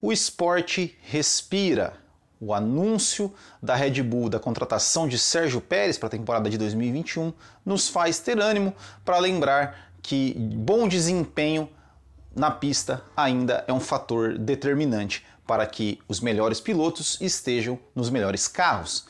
O esporte respira. O anúncio da Red Bull da contratação de Sérgio Pérez para a temporada de 2021 nos faz ter ânimo para lembrar que bom desempenho na pista ainda é um fator determinante para que os melhores pilotos estejam nos melhores carros.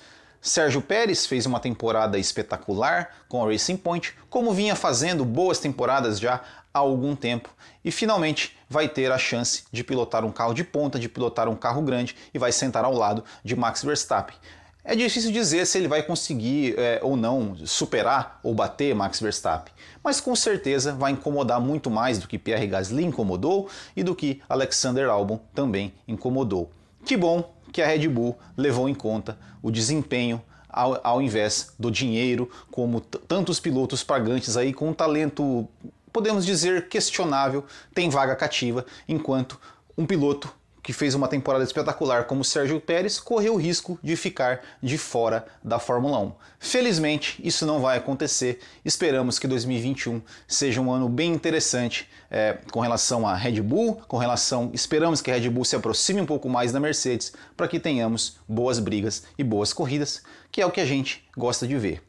Sérgio Pérez fez uma temporada espetacular com a Racing Point, como vinha fazendo boas temporadas já há algum tempo, e finalmente vai ter a chance de pilotar um carro de ponta, de pilotar um carro grande e vai sentar ao lado de Max Verstappen. É difícil dizer se ele vai conseguir é, ou não superar ou bater Max Verstappen, mas com certeza vai incomodar muito mais do que Pierre Gasly incomodou e do que Alexander Albon também incomodou. Que bom que a Red Bull levou em conta o desempenho ao, ao invés do dinheiro, como tantos pilotos pagantes aí com um talento, podemos dizer, questionável, tem vaga cativa, enquanto um piloto que fez uma temporada espetacular como Sérgio Pérez, correu o risco de ficar de fora da Fórmula 1. Felizmente, isso não vai acontecer. Esperamos que 2021 seja um ano bem interessante é, com relação à Red Bull, com relação. Esperamos que a Red Bull se aproxime um pouco mais da Mercedes para que tenhamos boas brigas e boas corridas, que é o que a gente gosta de ver.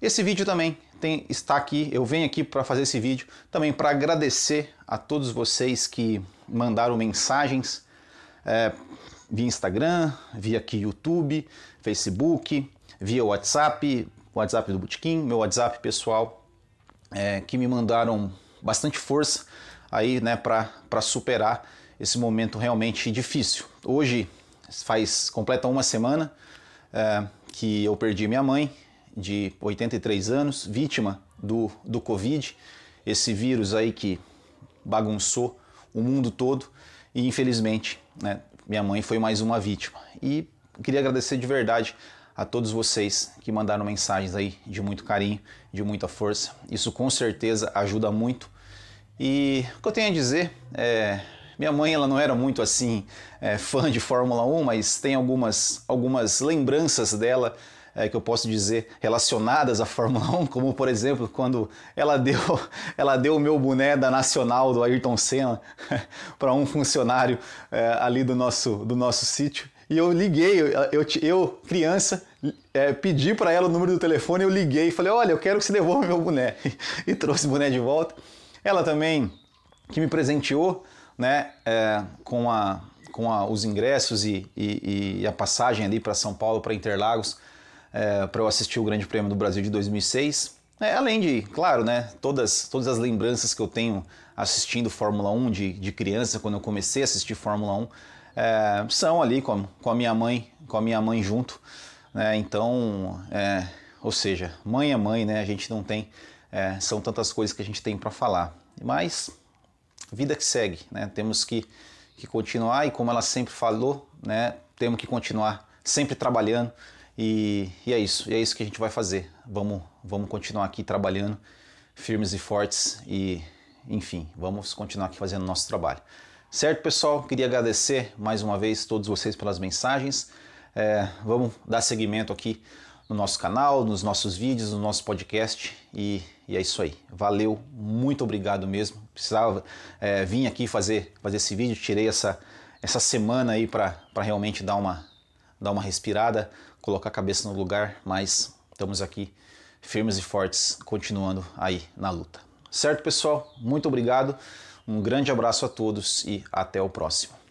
Esse vídeo também tem, está aqui, eu venho aqui para fazer esse vídeo também para agradecer a todos vocês que mandaram mensagens é, via Instagram, via aqui YouTube, Facebook, via WhatsApp, WhatsApp do Botequim, meu WhatsApp pessoal, é, que me mandaram bastante força aí, né, para superar esse momento realmente difícil. Hoje faz completa uma semana é, que eu perdi minha mãe de 83 anos, vítima do, do Covid, esse vírus aí que bagunçou o mundo todo e infelizmente, né, minha mãe foi mais uma vítima. E queria agradecer de verdade a todos vocês que mandaram mensagens aí de muito carinho, de muita força. Isso com certeza ajuda muito. E o que eu tenho a dizer é, minha mãe ela não era muito assim é, fã de Fórmula 1, mas tem algumas, algumas lembranças dela é, que eu posso dizer relacionadas à Fórmula 1, como por exemplo quando ela deu, ela deu o meu boné da Nacional do Ayrton Senna para um funcionário é, ali do nosso, do nosso sítio. E eu liguei, eu, eu, eu criança, é, pedi para ela o número do telefone, eu liguei e falei: Olha, eu quero que você devolva meu boné. e trouxe o boné de volta. Ela também, que me presenteou né, é, com, a, com a, os ingressos e, e, e a passagem ali para São Paulo, para Interlagos é, para eu assistir o Grande Prêmio do Brasil de 2006. É, além de, claro, né, todas, todas as lembranças que eu tenho assistindo Fórmula 1 de, de criança, quando eu comecei a assistir Fórmula 1, é, são ali com, com a minha mãe, com a minha mãe junto. Né, então, é, ou seja, mãe é mãe, né? A gente não tem, é, são tantas coisas que a gente tem para falar. Mas vida que segue, né? Temos que, que continuar e como ela sempre falou, né? Temos que continuar sempre trabalhando e, e, é isso, e é isso que a gente vai fazer. Vamos, vamos continuar aqui trabalhando firmes e fortes e, enfim, vamos continuar aqui fazendo nosso trabalho. Certo, pessoal? Queria agradecer mais uma vez todos vocês pelas mensagens. É, vamos dar seguimento aqui no nosso canal, nos nossos vídeos, no nosso podcast e, e é isso aí. Valeu, muito obrigado mesmo. Precisava é, vir aqui fazer, fazer esse vídeo, tirei essa, essa semana aí para realmente dar uma, dar uma respirada, colocar a cabeça no lugar, mas estamos aqui firmes e fortes, continuando aí na luta. Certo, pessoal? Muito obrigado, um grande abraço a todos e até o próximo.